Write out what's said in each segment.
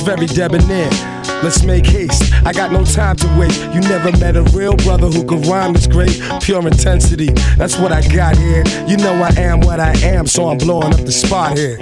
It's very debonair. Let's make haste. I got no time to waste. You never met a real brother who could rhyme this great. Pure intensity. That's what I got here. You know I am what I am, so I'm blowing up the spot here.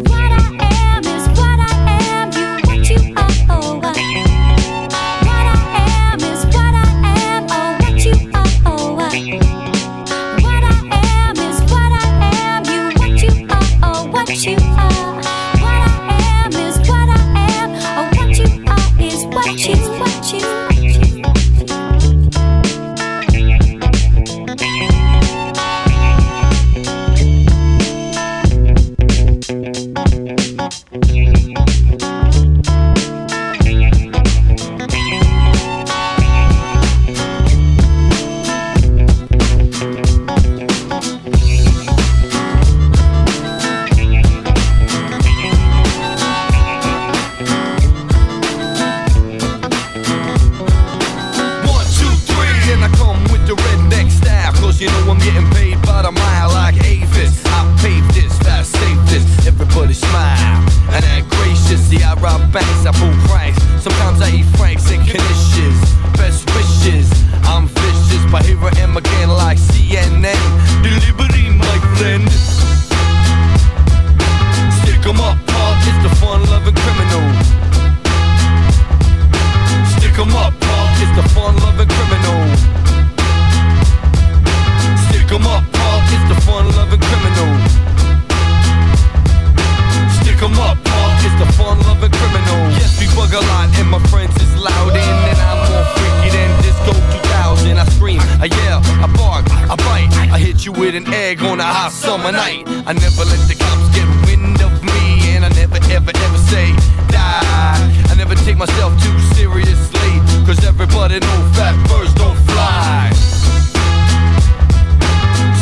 with an egg on a hot summer night. I never let the cops get wind of me, and I never, ever, ever say die. I never take myself too seriously, cause everybody knows fat birds don't fly.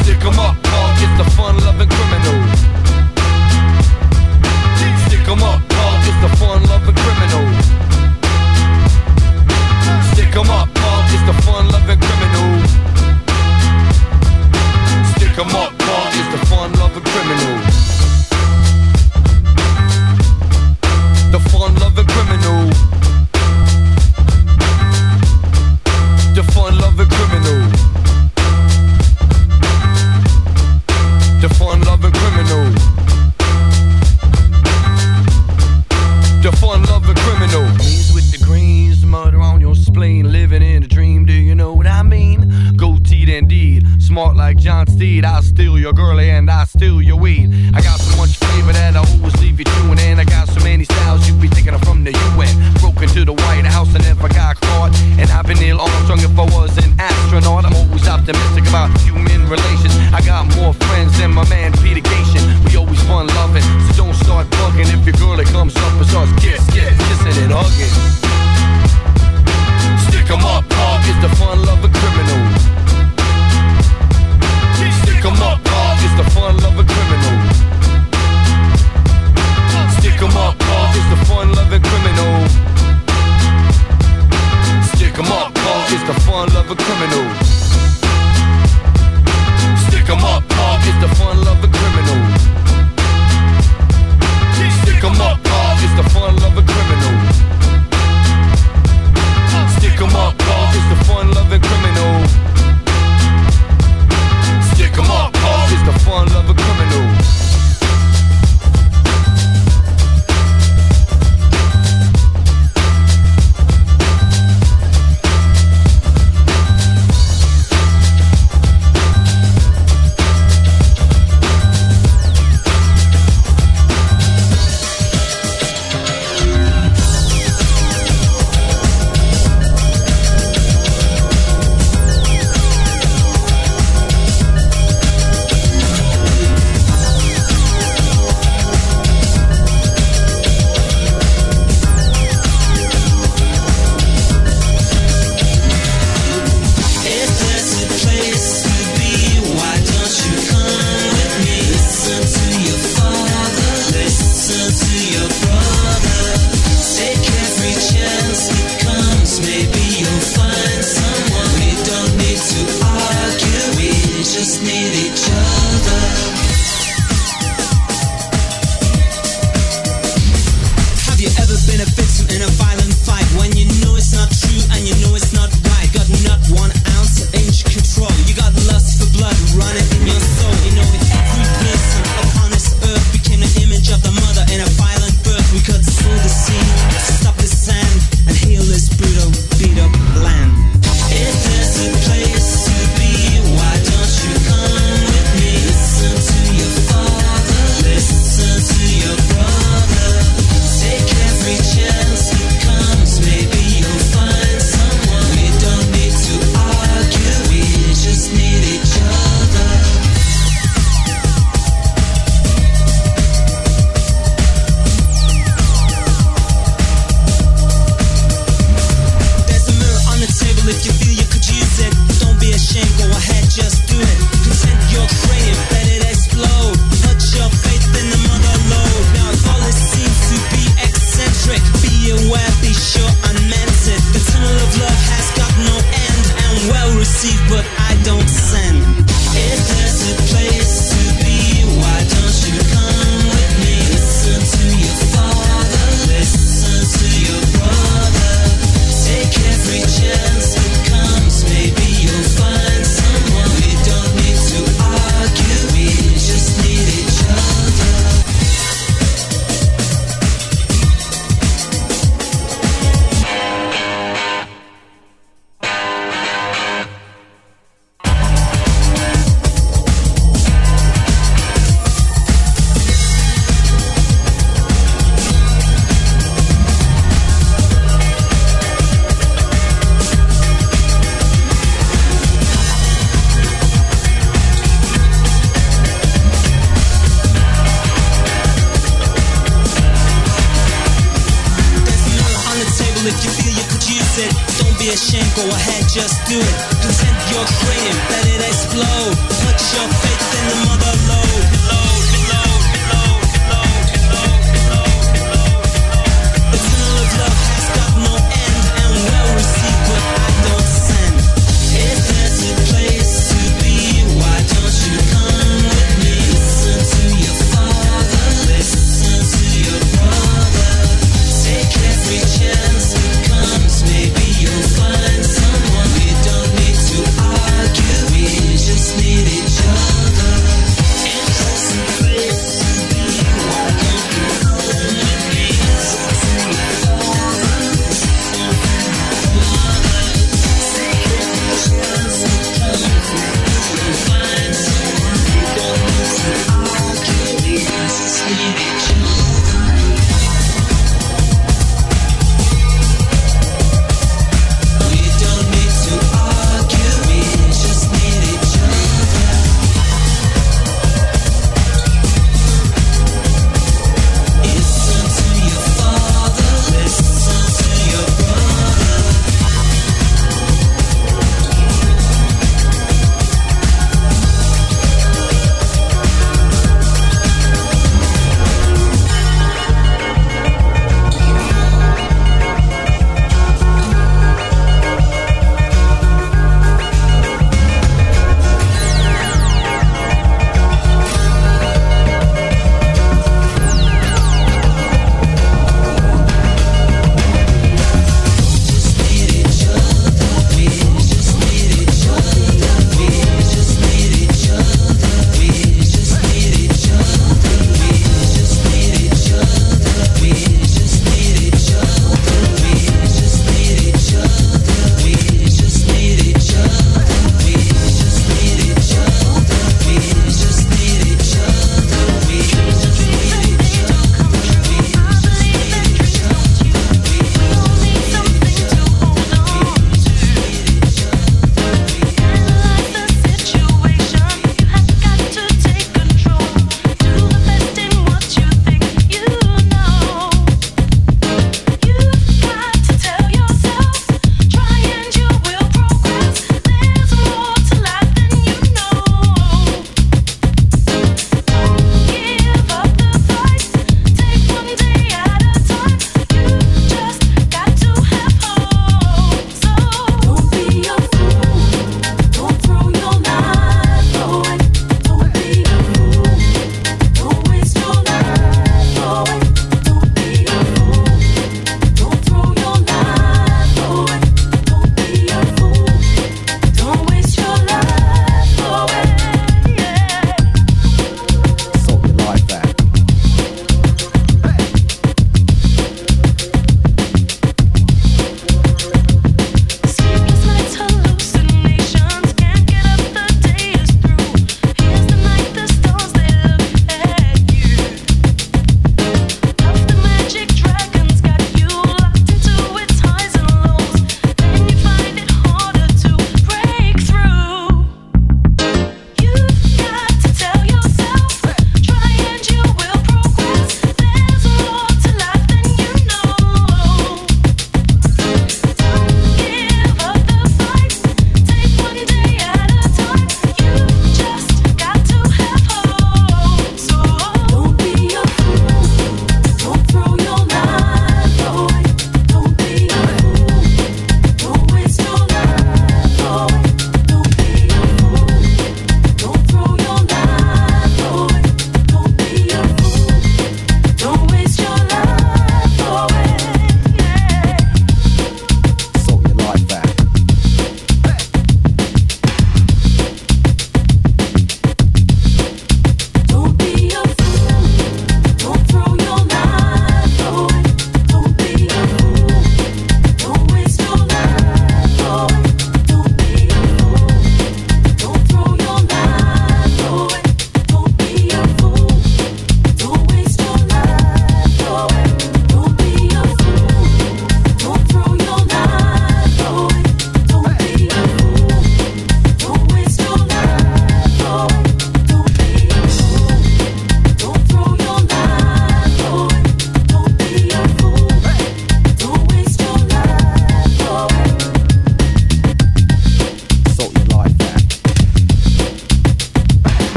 Stick em up, Paul, get the fun-loving criminal. Stick em up, Paul, get the fun-loving criminal. Stick em up. Come on,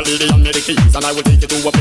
I'll Babylon, the keys, and I will take you to a